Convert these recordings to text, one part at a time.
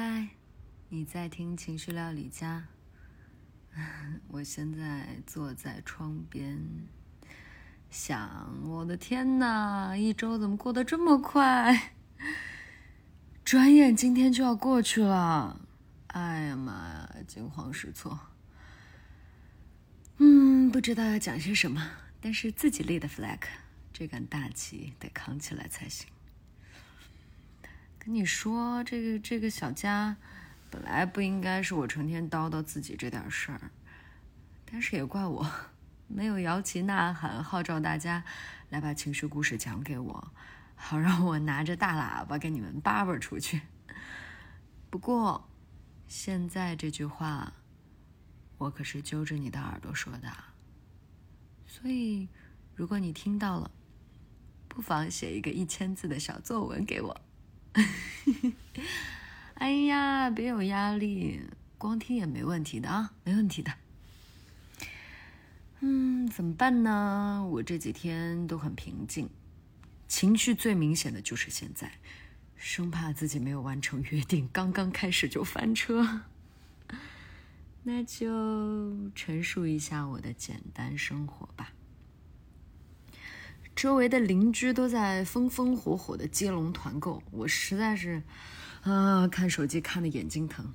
嗨，你在听情绪料理家？我现在坐在窗边，想，我的天哪，一周怎么过得这么快？转眼今天就要过去了，哎呀妈呀，惊慌失措。嗯，不知道要讲些什么，但是自己立的 flag，这杆大旗得扛起来才行。你说，这个这个小家，本来不应该是我成天叨叨自己这点事儿，但是也怪我，没有摇旗呐喊，号召大家来把情绪故事讲给我，好让我拿着大喇叭给你们叭叭出去。不过，现在这句话，我可是揪着你的耳朵说的，所以，如果你听到了，不妨写一个一千字的小作文给我。哎呀，别有压力，光听也没问题的啊，没问题的。嗯，怎么办呢？我这几天都很平静，情绪最明显的就是现在，生怕自己没有完成约定，刚刚开始就翻车。那就陈述一下我的简单生活吧。周围的邻居都在风风火火的接龙团购，我实在是，啊，看手机看的眼睛疼，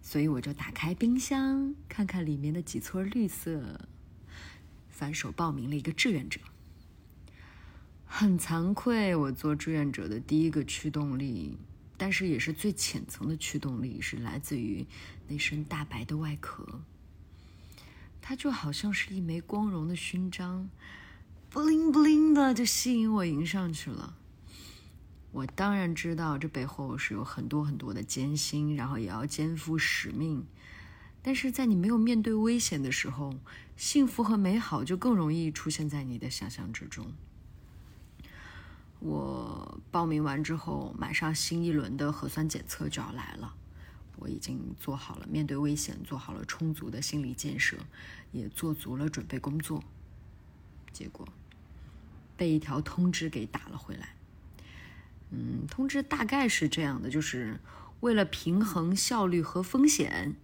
所以我就打开冰箱看看里面的几撮绿色，反手报名了一个志愿者。很惭愧，我做志愿者的第一个驱动力，但是也是最浅层的驱动力，是来自于那身大白的外壳，它就好像是一枚光荣的勋章。不灵不灵的就吸引我迎上去了。我当然知道这背后是有很多很多的艰辛，然后也要肩负使命。但是在你没有面对危险的时候，幸福和美好就更容易出现在你的想象之中。我报名完之后，马上新一轮的核酸检测就要来了。我已经做好了面对危险，做好了充足的心理建设，也做足了准备工作。结果。被一条通知给打了回来。嗯，通知大概是这样的，就是为了平衡效率和风险，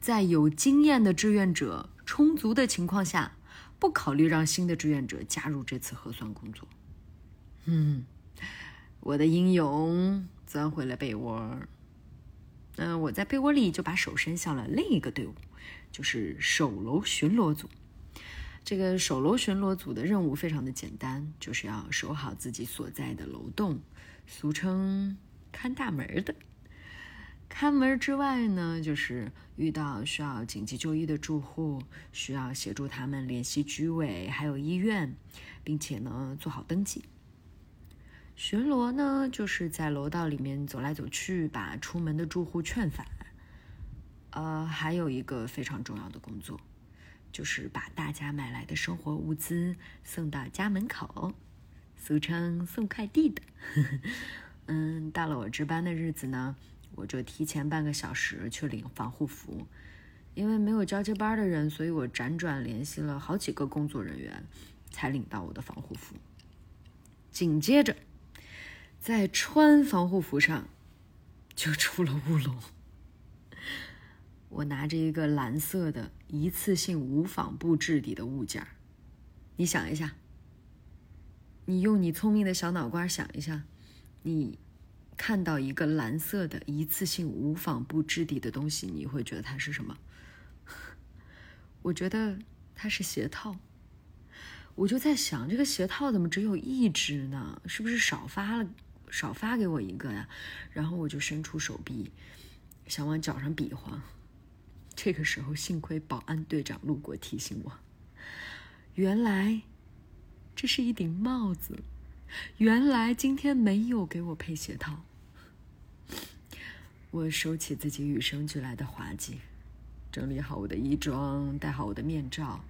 在有经验的志愿者充足的情况下，不考虑让新的志愿者加入这次核酸工作。嗯，我的英勇钻回了被窝。嗯，我在被窝里就把手伸向了另一个队伍，就是守楼巡逻组。这个守楼巡逻组的任务非常的简单，就是要守好自己所在的楼栋，俗称看大门的。看门之外呢，就是遇到需要紧急就医的住户，需要协助他们联系居委还有医院，并且呢做好登记。巡逻呢，就是在楼道里面走来走去，把出门的住户劝返。呃，还有一个非常重要的工作。就是把大家买来的生活物资送到家门口，俗称送快递的。嗯，到了我值班的日子呢，我就提前半个小时去领防护服。因为没有交接班的人，所以我辗转联系了好几个工作人员，才领到我的防护服。紧接着，在穿防护服上就出了乌龙。我拿着一个蓝色的一次性无纺布质地的物件儿你想一下，你用你聪明的小脑瓜想一下，你看到一个蓝色的一次性无纺布质地的东西，你会觉得它是什么？我觉得它是鞋套。我就在想，这个鞋套怎么只有一只呢？是不是少发了，少发给我一个呀？然后我就伸出手臂，想往脚上比划。这个时候，幸亏保安队长路过提醒我，原来这是一顶帽子。原来今天没有给我配鞋套。我收起自己与生俱来的滑稽，整理好我的衣装，戴好我的面罩，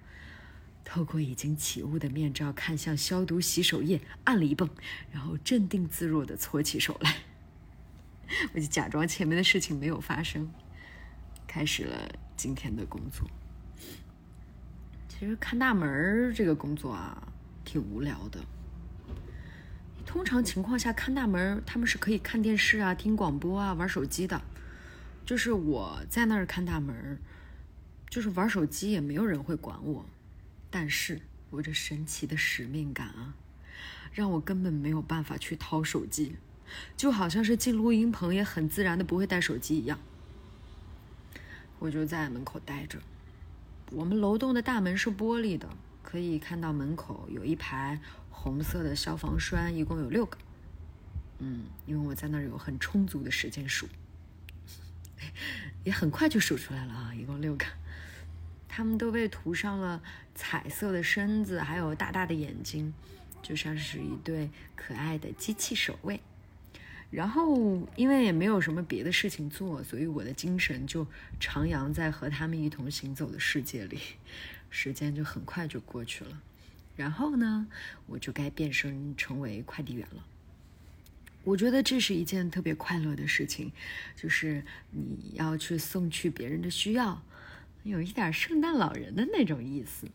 透过已经起雾的面罩看向消毒洗手液，按了一泵，然后镇定自若的搓起手来。我就假装前面的事情没有发生。开始了今天的工作。其实看大门这个工作啊，挺无聊的。通常情况下看大门，他们是可以看电视啊、听广播啊、玩手机的。就是我在那儿看大门，就是玩手机也没有人会管我，但是我这神奇的使命感啊，让我根本没有办法去掏手机，就好像是进录音棚也很自然的不会带手机一样。我就在门口待着。我们楼栋的大门是玻璃的，可以看到门口有一排红色的消防栓，一共有六个。嗯，因为我在那儿有很充足的时间数。也很快就数出来了啊，一共六个。他们都被涂上了彩色的身子，还有大大的眼睛，就像是一对可爱的机器守卫。然后，因为也没有什么别的事情做，所以我的精神就徜徉在和他们一同行走的世界里，时间就很快就过去了。然后呢，我就该变身成为快递员了。我觉得这是一件特别快乐的事情，就是你要去送去别人的需要，有一点圣诞老人的那种意思。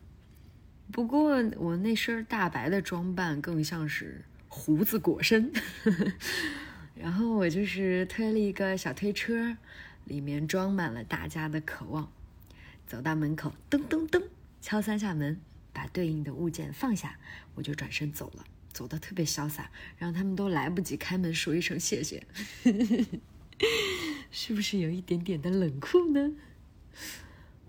不过我那身大白的装扮更像是胡子裹身，然后我就是推了一个小推车，里面装满了大家的渴望。走到门口，噔噔噔，敲三下门，把对应的物件放下，我就转身走了。走的特别潇洒，让他们都来不及开门说一声谢谢，是不是有一点点的冷酷呢？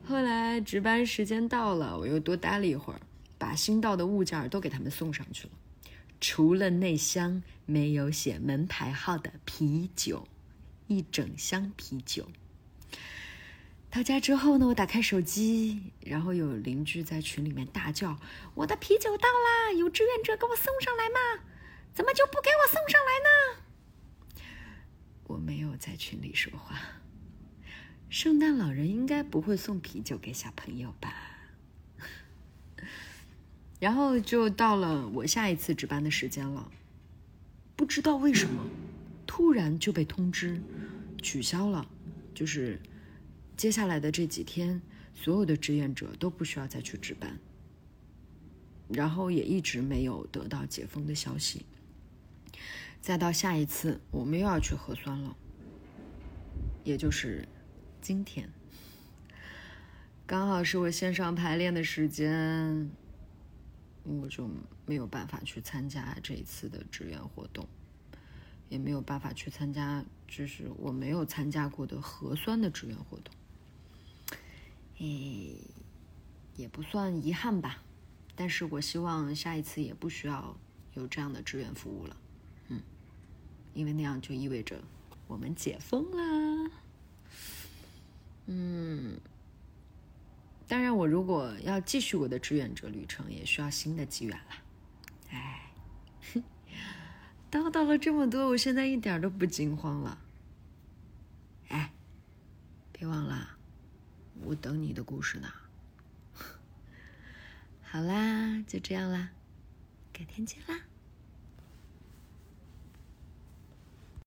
后来值班时间到了，我又多待了一会儿，把新到的物件都给他们送上去了，除了那箱没有写门牌号的啤酒，一整箱啤酒。到家之后呢，我打开手机，然后有邻居在群里面大叫：“我的啤酒到啦！有志愿者给我送上来吗？怎么就不给我送上来呢？”我没有在群里说话。圣诞老人应该不会送啤酒给小朋友吧？然后就到了我下一次值班的时间了，不知道为什么，突然就被通知取消了，就是。接下来的这几天，所有的志愿者都不需要再去值班，然后也一直没有得到解封的消息。再到下一次，我们又要去核酸了，也就是今天，刚好是我线上排练的时间，我就没有办法去参加这一次的志愿活动。也没有办法去参加，就是我没有参加过的核酸的志愿活动。诶，也不算遗憾吧，但是我希望下一次也不需要有这样的志愿服务了，嗯，因为那样就意味着我们解封啦，嗯，我如果要继续我的志愿者旅程，也需要新的机缘了，哎，叨叨了这么多，我现在一点都不惊慌了，哎，别忘了。我等你的故事呢。好啦，就这样啦，改天见啦。